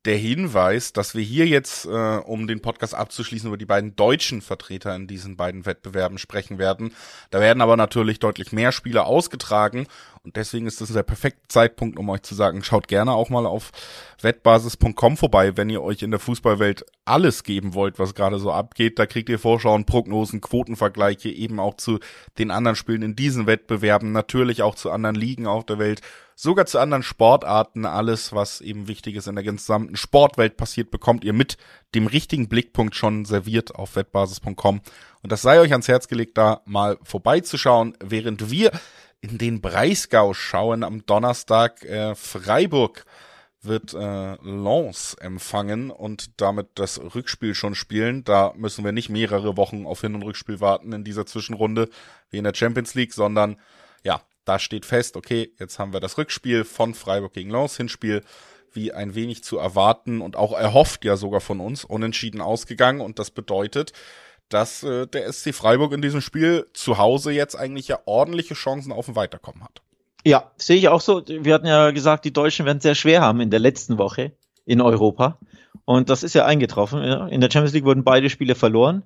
der Hinweis, dass wir hier jetzt, äh, um den Podcast abzuschließen, über die beiden deutschen Vertreter in diesen beiden Wettbewerben sprechen werden. Da werden aber natürlich deutlich mehr Spiele ausgetragen und deswegen ist das der perfekte Zeitpunkt, um euch zu sagen, schaut gerne auch mal auf wettbasis.com vorbei, wenn ihr euch in der Fußballwelt alles geben wollt, was gerade so abgeht. Da kriegt ihr Vorschauen, Prognosen, Quotenvergleiche eben auch zu den anderen Spielen in diesen Wettbewerben, natürlich auch zu anderen Ligen auf der Welt sogar zu anderen Sportarten. Alles, was eben wichtig ist in der gesamten Sportwelt passiert, bekommt ihr mit dem richtigen Blickpunkt schon serviert auf wettbasis.com. Und das sei euch ans Herz gelegt, da mal vorbeizuschauen, während wir in den Breisgau schauen am Donnerstag. Äh, Freiburg wird äh, Lens empfangen und damit das Rückspiel schon spielen. Da müssen wir nicht mehrere Wochen auf Hin- und Rückspiel warten in dieser Zwischenrunde wie in der Champions League, sondern ja, da steht fest, okay, jetzt haben wir das Rückspiel von Freiburg gegen Lens, Hinspiel wie ein wenig zu erwarten und auch erhofft ja sogar von uns, unentschieden ausgegangen und das bedeutet, dass äh, der SC Freiburg in diesem Spiel zu Hause jetzt eigentlich ja ordentliche Chancen auf ein Weiterkommen hat. Ja, sehe ich auch so. Wir hatten ja gesagt, die Deutschen werden es sehr schwer haben in der letzten Woche in Europa. Und das ist ja eingetroffen. In der Champions League wurden beide Spiele verloren.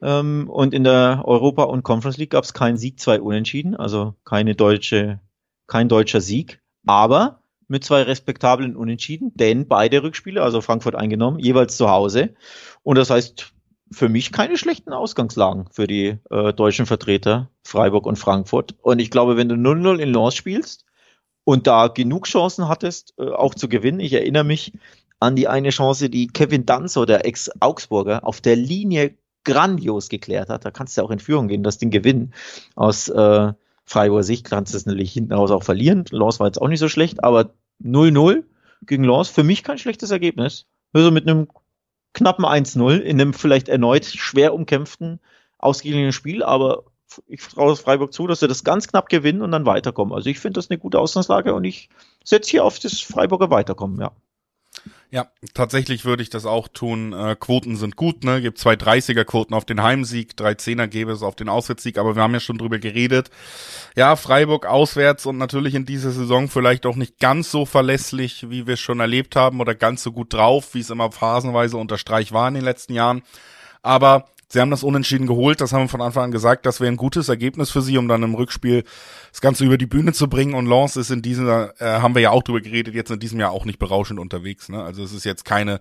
Ähm, und in der Europa- und Conference League gab es keinen Sieg, zwei Unentschieden, also keine deutsche, kein deutscher Sieg, aber mit zwei respektablen Unentschieden, denn beide Rückspiele, also Frankfurt eingenommen, jeweils zu Hause. Und das heißt, für mich keine schlechten Ausgangslagen für die äh, deutschen Vertreter Freiburg und Frankfurt. Und ich glaube, wenn du 0-0 in Lens spielst und da genug Chancen hattest, äh, auch zu gewinnen, ich erinnere mich an die eine Chance, die Kevin Danzo, der Ex-Augsburger, auf der Linie grandios geklärt hat. Da kannst du ja auch in Führung gehen, das Ding gewinnen. Aus äh, Freiburger Sicht kannst du es natürlich hinten raus auch verlieren. Lens war jetzt auch nicht so schlecht, aber 0-0 gegen Lens, für mich kein schlechtes Ergebnis. Also mit einem knappen 1-0 in einem vielleicht erneut schwer umkämpften, ausgeglichenen Spiel, aber ich traue Freiburg zu, dass sie das ganz knapp gewinnen und dann weiterkommen. Also ich finde das eine gute Ausgangslage und ich setze hier auf das Freiburger Weiterkommen, ja. Ja, tatsächlich würde ich das auch tun. Äh, Quoten sind gut, ne? Gibt zwei 30er-Quoten auf den Heimsieg, drei Zehner gäbe es auf den Auswärtssieg, aber wir haben ja schon drüber geredet. Ja, Freiburg auswärts und natürlich in dieser Saison vielleicht auch nicht ganz so verlässlich, wie wir es schon erlebt haben, oder ganz so gut drauf, wie es immer phasenweise unter Streich war in den letzten Jahren. Aber Sie haben das Unentschieden geholt, das haben wir von Anfang an gesagt, das wäre ein gutes Ergebnis für sie, um dann im Rückspiel das Ganze über die Bühne zu bringen. Und Lens ist in dieser, äh, haben wir ja auch drüber geredet, jetzt in diesem Jahr auch nicht berauschend unterwegs. Ne? Also es ist jetzt keine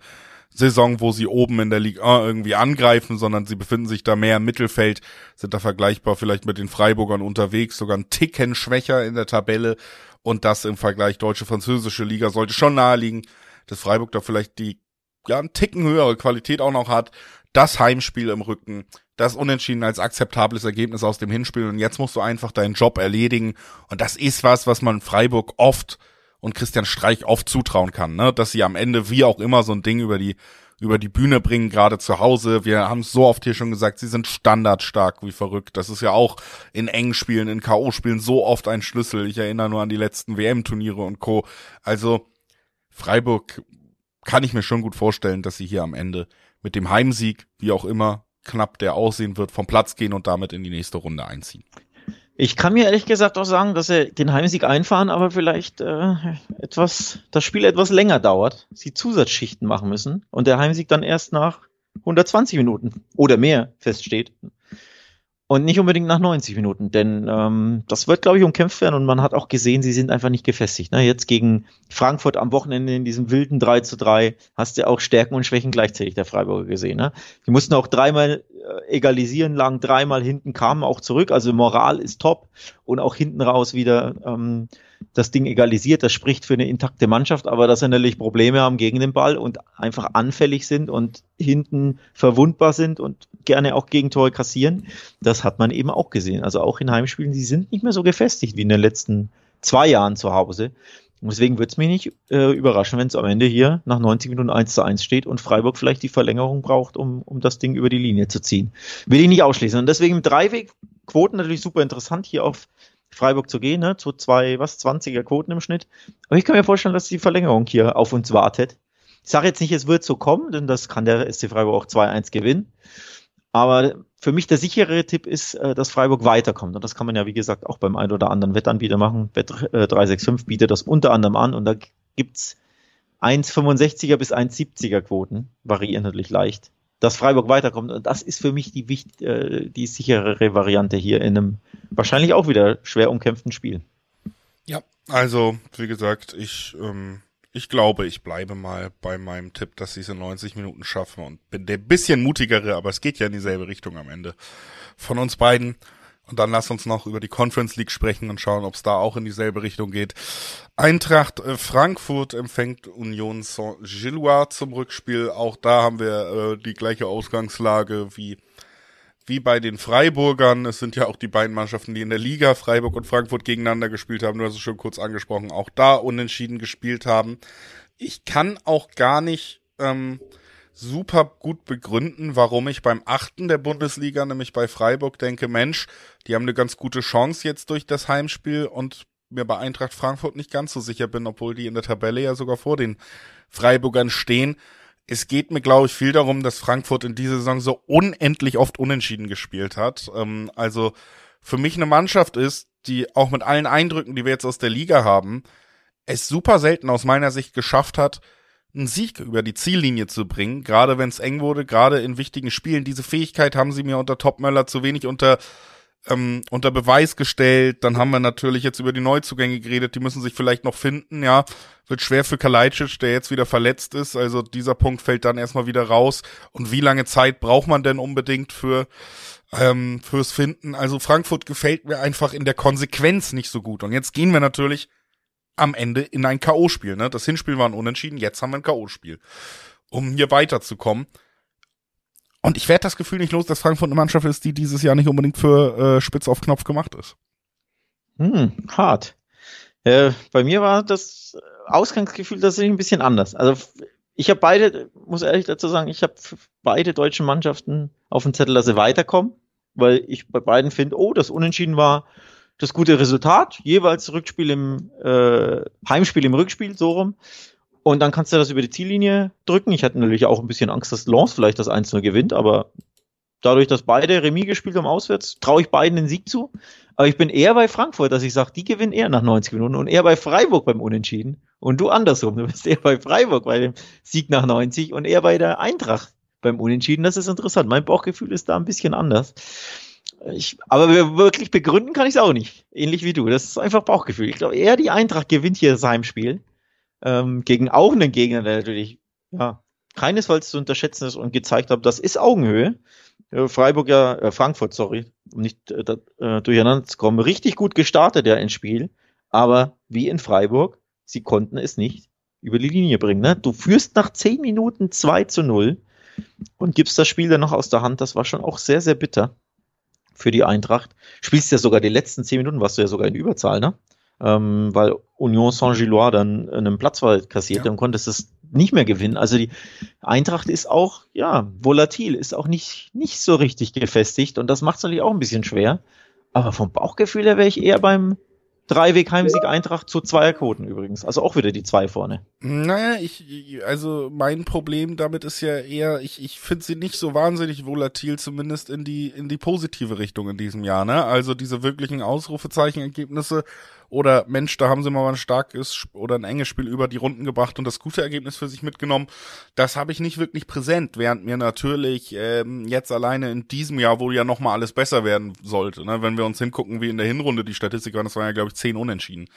Saison, wo sie oben in der Liga irgendwie angreifen, sondern sie befinden sich da mehr im Mittelfeld, sind da vergleichbar vielleicht mit den Freiburgern unterwegs, sogar ein Ticken schwächer in der Tabelle. Und das im Vergleich deutsche-französische Liga sollte schon naheliegen, dass Freiburg da vielleicht die ja, einen Ticken höhere Qualität auch noch hat das Heimspiel im Rücken, das Unentschieden als akzeptables Ergebnis aus dem Hinspiel und jetzt musst du einfach deinen Job erledigen und das ist was, was man Freiburg oft und Christian Streich oft zutrauen kann, ne? dass sie am Ende wie auch immer so ein Ding über die über die Bühne bringen, gerade zu Hause. Wir haben es so oft hier schon gesagt, sie sind standardstark wie verrückt. Das ist ja auch in engen Spielen, in K.O.-Spielen so oft ein Schlüssel. Ich erinnere nur an die letzten WM-Turniere und Co. Also Freiburg kann ich mir schon gut vorstellen, dass sie hier am Ende mit dem Heimsieg, wie auch immer knapp der aussehen wird, vom Platz gehen und damit in die nächste Runde einziehen. Ich kann mir ehrlich gesagt auch sagen, dass sie den Heimsieg einfahren, aber vielleicht äh, etwas, das Spiel etwas länger dauert, sie Zusatzschichten machen müssen und der Heimsieg dann erst nach 120 Minuten oder mehr feststeht. Und nicht unbedingt nach 90 Minuten, denn ähm, das wird, glaube ich, umkämpft werden und man hat auch gesehen, sie sind einfach nicht gefestigt. Ne? Jetzt gegen Frankfurt am Wochenende in diesem wilden 3 zu 3 hast du auch Stärken und Schwächen gleichzeitig der Freiburger gesehen. Ne? Die mussten auch dreimal äh, egalisieren, lagen dreimal hinten, kamen auch zurück. Also Moral ist top und auch hinten raus wieder ähm, das Ding egalisiert. Das spricht für eine intakte Mannschaft, aber dass sie natürlich Probleme haben gegen den Ball und einfach anfällig sind und hinten verwundbar sind und gerne auch Gegentore kassieren, das hat man eben auch gesehen. Also auch in Heimspielen, sie sind nicht mehr so gefestigt wie in den letzten zwei Jahren zu Hause. Und deswegen würde es mich nicht äh, überraschen, wenn es am Ende hier nach 90 Minuten 1 zu 1 steht und Freiburg vielleicht die Verlängerung braucht, um, um das Ding über die Linie zu ziehen. Will ich nicht ausschließen. Und deswegen Dreiweg-Quoten natürlich super interessant hier auf Freiburg zu gehen, ne? zu zwei, was, 20er Quoten im Schnitt. Aber ich kann mir vorstellen, dass die Verlängerung hier auf uns wartet. Ich sage jetzt nicht, es wird so kommen, denn das kann der SC Freiburg auch 2-1 gewinnen. Aber für mich der sichere Tipp ist, äh, dass Freiburg weiterkommt. Und das kann man ja, wie gesagt, auch beim einen oder anderen Wettanbieter machen. Bet 365 äh, bietet das unter anderem an und da gibt's 1,65er bis 1,70er Quoten, variieren natürlich leicht dass Freiburg weiterkommt. Und das ist für mich die, äh, die sicherere Variante hier in einem wahrscheinlich auch wieder schwer umkämpften Spiel. Ja, also wie gesagt, ich, ähm, ich glaube, ich bleibe mal bei meinem Tipp, dass sie es in 90 Minuten schaffen und bin der bisschen mutigere, aber es geht ja in dieselbe Richtung am Ende von uns beiden. Und dann lass uns noch über die Conference League sprechen und schauen, ob es da auch in dieselbe Richtung geht. Eintracht äh, Frankfurt empfängt Union Saint-Gillois zum Rückspiel. Auch da haben wir äh, die gleiche Ausgangslage wie wie bei den Freiburgern. Es sind ja auch die beiden Mannschaften, die in der Liga Freiburg und Frankfurt gegeneinander gespielt haben. Du hast es schon kurz angesprochen, auch da unentschieden gespielt haben. Ich kann auch gar nicht ähm, super gut begründen, warum ich beim achten der Bundesliga, nämlich bei Freiburg, denke, Mensch, die haben eine ganz gute Chance jetzt durch das Heimspiel und mir bei Eintracht Frankfurt nicht ganz so sicher bin, obwohl die in der Tabelle ja sogar vor den Freiburgern stehen. Es geht mir, glaube ich, viel darum, dass Frankfurt in dieser Saison so unendlich oft unentschieden gespielt hat. Ähm, also für mich eine Mannschaft ist, die auch mit allen Eindrücken, die wir jetzt aus der Liga haben, es super selten aus meiner Sicht geschafft hat, einen Sieg über die Ziellinie zu bringen, gerade wenn es eng wurde, gerade in wichtigen Spielen. Diese Fähigkeit haben sie mir unter Topmöller zu wenig unter ähm, unter Beweis gestellt. Dann haben wir natürlich jetzt über die Neuzugänge geredet, die müssen sich vielleicht noch finden, ja. Wird schwer für Kalajdzic, der jetzt wieder verletzt ist. Also dieser Punkt fällt dann erstmal wieder raus. Und wie lange Zeit braucht man denn unbedingt für ähm, fürs Finden? Also Frankfurt gefällt mir einfach in der Konsequenz nicht so gut. Und jetzt gehen wir natürlich am Ende in ein K.O.-Spiel. Ne? Das Hinspiel war ein Unentschieden, jetzt haben wir ein K.O.-Spiel. Um hier weiterzukommen. Und ich werde das Gefühl nicht los, dass Frankfurt eine Mannschaft ist, die dieses Jahr nicht unbedingt für äh, Spitz auf Knopf gemacht ist. Hm, hart. Äh, bei mir war das Ausgangsgefühl tatsächlich ein bisschen anders. Also ich habe beide, muss ehrlich dazu sagen, ich habe beide deutschen Mannschaften auf dem Zettel, dass sie weiterkommen, weil ich bei beiden finde, oh, das Unentschieden war das gute Resultat, jeweils Rückspiel im äh, Heimspiel im Rückspiel, so rum. Und dann kannst du das über die Ziellinie drücken. Ich hatte natürlich auch ein bisschen Angst, dass Lens vielleicht das 1-0 gewinnt, aber dadurch, dass beide Remis gespielt haben auswärts, traue ich beiden den Sieg zu. Aber ich bin eher bei Frankfurt, dass ich sage, die gewinnen eher nach 90 Minuten und eher bei Freiburg beim Unentschieden. Und du andersrum, du bist eher bei Freiburg bei dem Sieg nach 90 und eher bei der Eintracht beim Unentschieden. Das ist interessant. Mein Bauchgefühl ist da ein bisschen anders. Ich, aber wirklich begründen kann ich es auch nicht. Ähnlich wie du. Das ist einfach Bauchgefühl. Ich glaube, eher die Eintracht gewinnt hier das Heimspiel ähm, gegen auch einen Gegner, der natürlich ja, keinesfalls zu unterschätzen ist und gezeigt hat, das ist Augenhöhe. Äh, Freiburg ja, äh, Frankfurt, sorry, um nicht äh, äh, durcheinander zu kommen, richtig gut gestartet ja ins Spiel, aber wie in Freiburg, sie konnten es nicht über die Linie bringen. Ne? Du führst nach zehn Minuten 2 zu 0 und gibst das Spiel dann noch aus der Hand. Das war schon auch sehr, sehr bitter für die Eintracht. Spielst ja sogar die letzten zehn Minuten, warst du ja sogar in Überzahl, ne? ähm, weil Union Saint-Gilloise dann einen Platzwahl kassierte ja. und konntest es nicht mehr gewinnen. Also die Eintracht ist auch, ja, volatil, ist auch nicht, nicht so richtig gefestigt und das macht es natürlich auch ein bisschen schwer. Aber vom Bauchgefühl her wäre ich eher beim Dreiweg Heimsieg Eintracht zu Zweierquoten übrigens. Also auch wieder die zwei vorne. Naja, ich, also mein Problem damit ist ja eher, ich, ich finde sie nicht so wahnsinnig volatil, zumindest in die, in die positive Richtung in diesem Jahr, ne? Also diese wirklichen Ausrufezeichenergebnisse oder Mensch, da haben sie mal ein starkes oder ein enges Spiel über die Runden gebracht und das gute Ergebnis für sich mitgenommen. Das habe ich nicht wirklich präsent, während mir natürlich ähm, jetzt alleine in diesem Jahr, wo ja nochmal alles besser werden sollte, ne? wenn wir uns hingucken, wie in der Hinrunde die Statistik waren, das waren ja, glaube ich, zehn Unentschieden.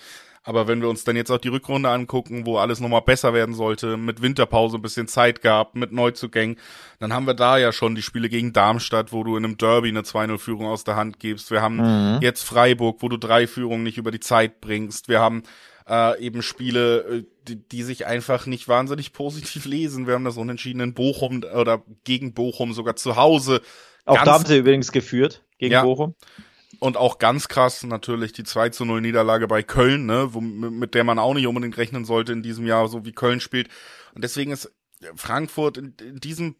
Aber wenn wir uns dann jetzt auch die Rückrunde angucken, wo alles nochmal besser werden sollte, mit Winterpause ein bisschen Zeit gehabt, mit Neuzugängen, dann haben wir da ja schon die Spiele gegen Darmstadt, wo du in einem Derby eine 2-0-Führung aus der Hand gibst. Wir haben mhm. jetzt Freiburg, wo du drei Führungen nicht über die Zeit bringst. Wir haben äh, eben Spiele, äh, die, die sich einfach nicht wahnsinnig positiv lesen. Wir haben das Unentschieden in Bochum oder gegen Bochum sogar zu Hause. Auch da haben sie übrigens geführt gegen ja, Bochum. Und auch ganz krass natürlich die 2 zu 0 Niederlage bei Köln, ne, wo, mit der man auch nicht unbedingt rechnen sollte in diesem Jahr, so wie Köln spielt. Und deswegen ist Frankfurt in, in diesem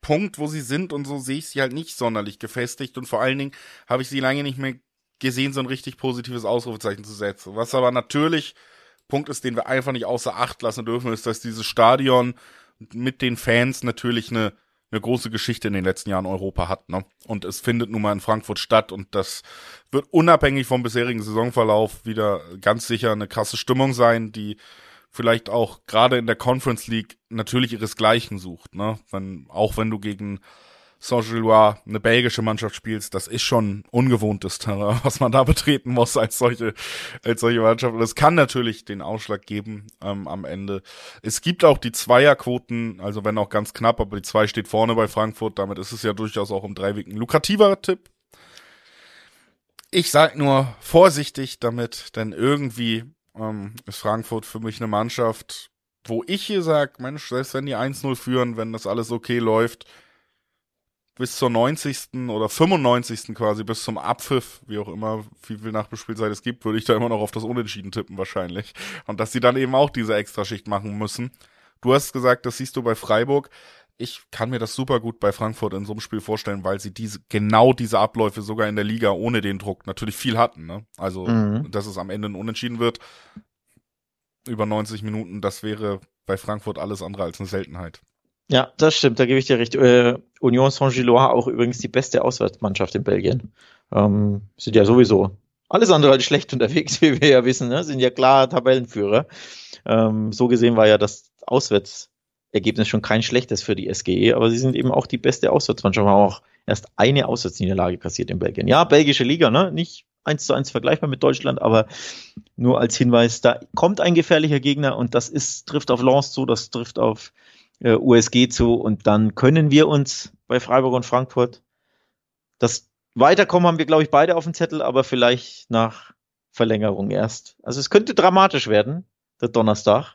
Punkt, wo sie sind und so sehe ich sie halt nicht sonderlich gefestigt und vor allen Dingen habe ich sie lange nicht mehr gesehen, so ein richtig positives Ausrufezeichen zu setzen. Was aber natürlich Punkt ist, den wir einfach nicht außer Acht lassen dürfen, ist, dass dieses Stadion mit den Fans natürlich eine eine große Geschichte in den letzten Jahren Europa hat. Ne? Und es findet nun mal in Frankfurt statt und das wird unabhängig vom bisherigen Saisonverlauf wieder ganz sicher eine krasse Stimmung sein, die vielleicht auch gerade in der Conference League natürlich ihresgleichen sucht. Ne? Wenn, auch wenn du gegen Saint-Gilloise eine belgische Mannschaft spielst, das ist schon ungewohntes Terrain, was man da betreten muss als solche, als solche Mannschaft. Und es kann natürlich den Ausschlag geben ähm, am Ende. Es gibt auch die Zweierquoten, also wenn auch ganz knapp, aber die zwei steht vorne bei Frankfurt, damit ist es ja durchaus auch im Dreiweg ein lukrativer Tipp. Ich sag nur vorsichtig damit, denn irgendwie ähm, ist Frankfurt für mich eine Mannschaft, wo ich hier sag, Mensch, selbst wenn die 1-0 führen, wenn das alles okay läuft, bis zur 90. oder 95. quasi, bis zum Abpfiff, wie auch immer, wie viel Nachbespielzeit es gibt, würde ich da immer noch auf das Unentschieden tippen wahrscheinlich. Und dass sie dann eben auch diese Extraschicht machen müssen. Du hast gesagt, das siehst du bei Freiburg. Ich kann mir das super gut bei Frankfurt in so einem Spiel vorstellen, weil sie diese, genau diese Abläufe sogar in der Liga ohne den Druck natürlich viel hatten. Ne? Also, mhm. dass es am Ende ein Unentschieden wird, über 90 Minuten, das wäre bei Frankfurt alles andere als eine Seltenheit. Ja, das stimmt, da gebe ich dir recht. Äh, Union Saint-Gilloise auch übrigens die beste Auswärtsmannschaft in Belgien. Ähm, sind ja sowieso alles andere als schlecht unterwegs, wie wir ja wissen, ne? sind ja klar Tabellenführer. Ähm, so gesehen war ja das Auswärtsergebnis schon kein schlechtes für die SGE, aber sie sind eben auch die beste Auswärtsmannschaft, haben auch erst eine Auswärtsniederlage kassiert in Belgien. Ja, belgische Liga, ne? Nicht eins zu eins vergleichbar mit Deutschland, aber nur als Hinweis, da kommt ein gefährlicher Gegner und das ist, trifft auf Lens zu, das trifft auf äh, USG zu und dann können wir uns bei Freiburg und Frankfurt das Weiterkommen haben wir, glaube ich, beide auf dem Zettel, aber vielleicht nach Verlängerung erst. Also es könnte dramatisch werden, der Donnerstag.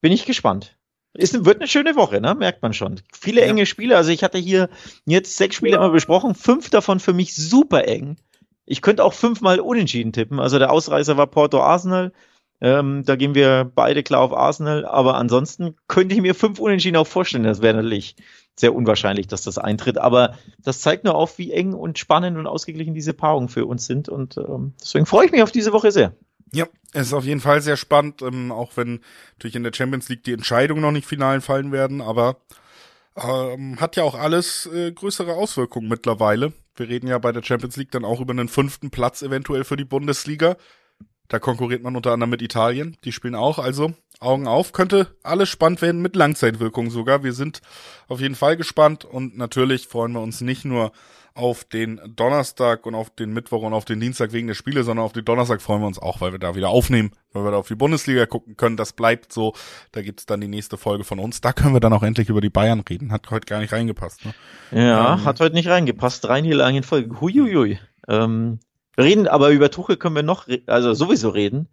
Bin ich gespannt. Ist, wird eine schöne Woche, ne? merkt man schon. Viele ja. enge Spiele. Also ich hatte hier jetzt sechs Spiele immer besprochen, fünf davon für mich super eng. Ich könnte auch fünfmal unentschieden tippen. Also der Ausreißer war Porto Arsenal. Ähm, da gehen wir beide klar auf Arsenal. Aber ansonsten könnte ich mir fünf Unentschieden auch vorstellen. Das wäre natürlich sehr unwahrscheinlich, dass das eintritt. Aber das zeigt nur auf, wie eng und spannend und ausgeglichen diese Paarungen für uns sind. Und ähm, deswegen freue ich mich auf diese Woche sehr. Ja, es ist auf jeden Fall sehr spannend, ähm, auch wenn natürlich in der Champions League die Entscheidungen noch nicht final fallen werden, aber ähm, hat ja auch alles äh, größere Auswirkungen mittlerweile. Wir reden ja bei der Champions League dann auch über einen fünften Platz eventuell für die Bundesliga. Da konkurriert man unter anderem mit Italien. Die spielen auch. Also Augen auf. Könnte alles spannend werden mit Langzeitwirkung sogar. Wir sind auf jeden Fall gespannt und natürlich freuen wir uns nicht nur auf den Donnerstag und auf den Mittwoch und auf den Dienstag wegen der Spiele, sondern auf den Donnerstag freuen wir uns auch, weil wir da wieder aufnehmen, weil wir da auf die Bundesliga gucken können. Das bleibt so. Da gibt's dann die nächste Folge von uns. Da können wir dann auch endlich über die Bayern reden. Hat heute gar nicht reingepasst. Ne? Ja, ähm, hat heute nicht reingepasst. Drei Niederlagen in Folge. Huiuiui. Ähm, reden, aber über Tuchel können wir noch, also sowieso reden.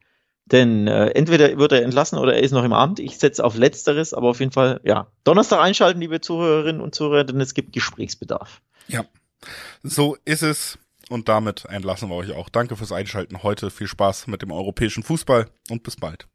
Denn äh, entweder wird er entlassen oder er ist noch im Amt. Ich setze auf Letzteres, aber auf jeden Fall, ja. Donnerstag einschalten, liebe Zuhörerinnen und Zuhörer, denn es gibt Gesprächsbedarf. Ja, so ist es. Und damit entlassen wir euch auch. Danke fürs Einschalten heute. Viel Spaß mit dem europäischen Fußball und bis bald.